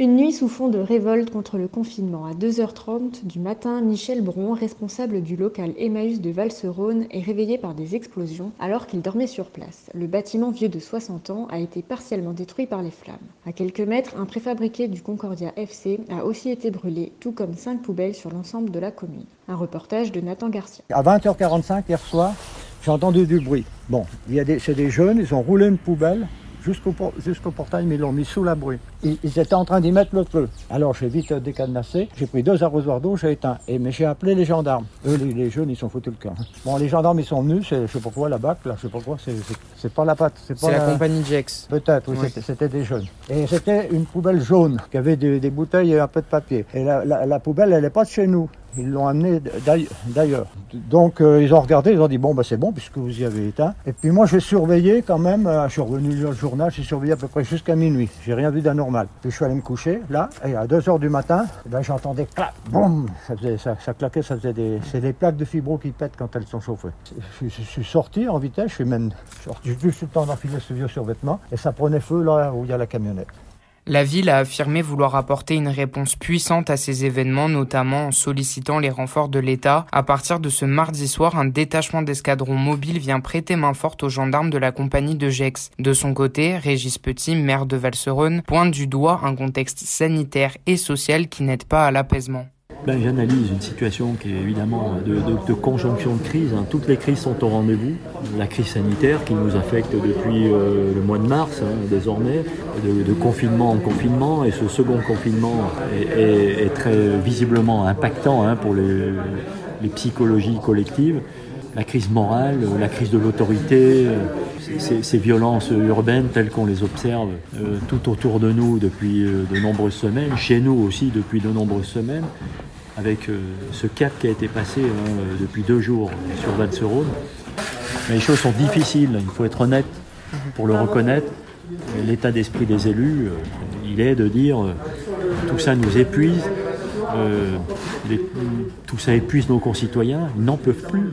Une nuit sous fond de révolte contre le confinement. À 2h30 du matin, Michel Bron, responsable du local Emmaüs de Valserone, est réveillé par des explosions alors qu'il dormait sur place. Le bâtiment vieux de 60 ans a été partiellement détruit par les flammes. À quelques mètres, un préfabriqué du Concordia FC a aussi été brûlé, tout comme cinq poubelles sur l'ensemble de la commune. Un reportage de Nathan Garcia. À 20h45 hier soir, j'ai entendu du bruit. Bon, il y a c'est des jeunes, ils ont roulé une poubelle jusqu'au, por- jusqu'au portail, mais ils l'ont mis sous l'abri. Ils, ils étaient en train d'y mettre le feu. Alors j'ai vite euh, décadenassé, j'ai pris deux arrosoirs d'eau, j'ai éteint. Et, mais j'ai appelé les gendarmes. Eux, les, les jeunes, ils sont foutus le camp. Bon, les gendarmes, ils sont venus, c'est, je sais pas quoi, la BAC, là, je sais pas quoi, c'est, pas la patte. C'est, C'est la compagnie Jex. Peut-être, oui, Oui. c'était- c'était des jeunes. Et c'était une poubelle jaune qui avait des, des bouteilles et un peu de papier. Et la, la- la poubelle, elle n'est pas de chez nous. Ils l'ont d'aille- d'ailleurs. Donc euh, ils ont regardé, ils ont dit bon bah c'est bon puisque vous y avez éteint. Et puis moi j'ai surveillé quand même, euh, je suis revenu lire le journal, j'ai surveillé à peu près jusqu'à minuit. J'ai rien vu d'anormal. Puis je suis allé me coucher là et à 2 heures du matin, eh ben, j'entendais clac, boum, ça, claquait, ça faisait des, c'est des plaques de fibro qui pètent quand elles sont chauffées. Je, je suis sorti en vitesse, je suis même sorti juste le temps d'enfiler ce vieux survêtement et ça prenait feu là où il y a la camionnette. La ville a affirmé vouloir apporter une réponse puissante à ces événements, notamment en sollicitant les renforts de l'État. À partir de ce mardi soir, un détachement d'escadron mobile vient prêter main forte aux gendarmes de la compagnie de Gex. De son côté, Régis Petit, maire de Valserone, pointe du doigt un contexte sanitaire et social qui n'aide pas à l'apaisement. Ben, J'analyse une situation qui est évidemment de, conjonction de crises. hein. Toutes les crises sont au rendez-vous. La crise sanitaire qui nous affecte depuis euh, le mois de mars, hein, désormais, de, confinement en confinement. Et ce second confinement est, très visiblement impactant hein, pour les, psychologies collectives. La crise morale, la crise de l'autorité, ces, ces violences urbaines telles qu'on les observe euh, tout autour de nous depuis euh, de nombreuses semaines, chez nous aussi depuis de nombreuses semaines, avec euh, ce cap qui a été passé hein, euh, depuis deux jours sur Valserone. Les choses sont difficiles, il faut être honnête pour le reconnaître. L'état d'esprit des élus, euh, il est de dire tout ça nous épuise, tout ça épuise nos concitoyens, ils n'en peuvent plus.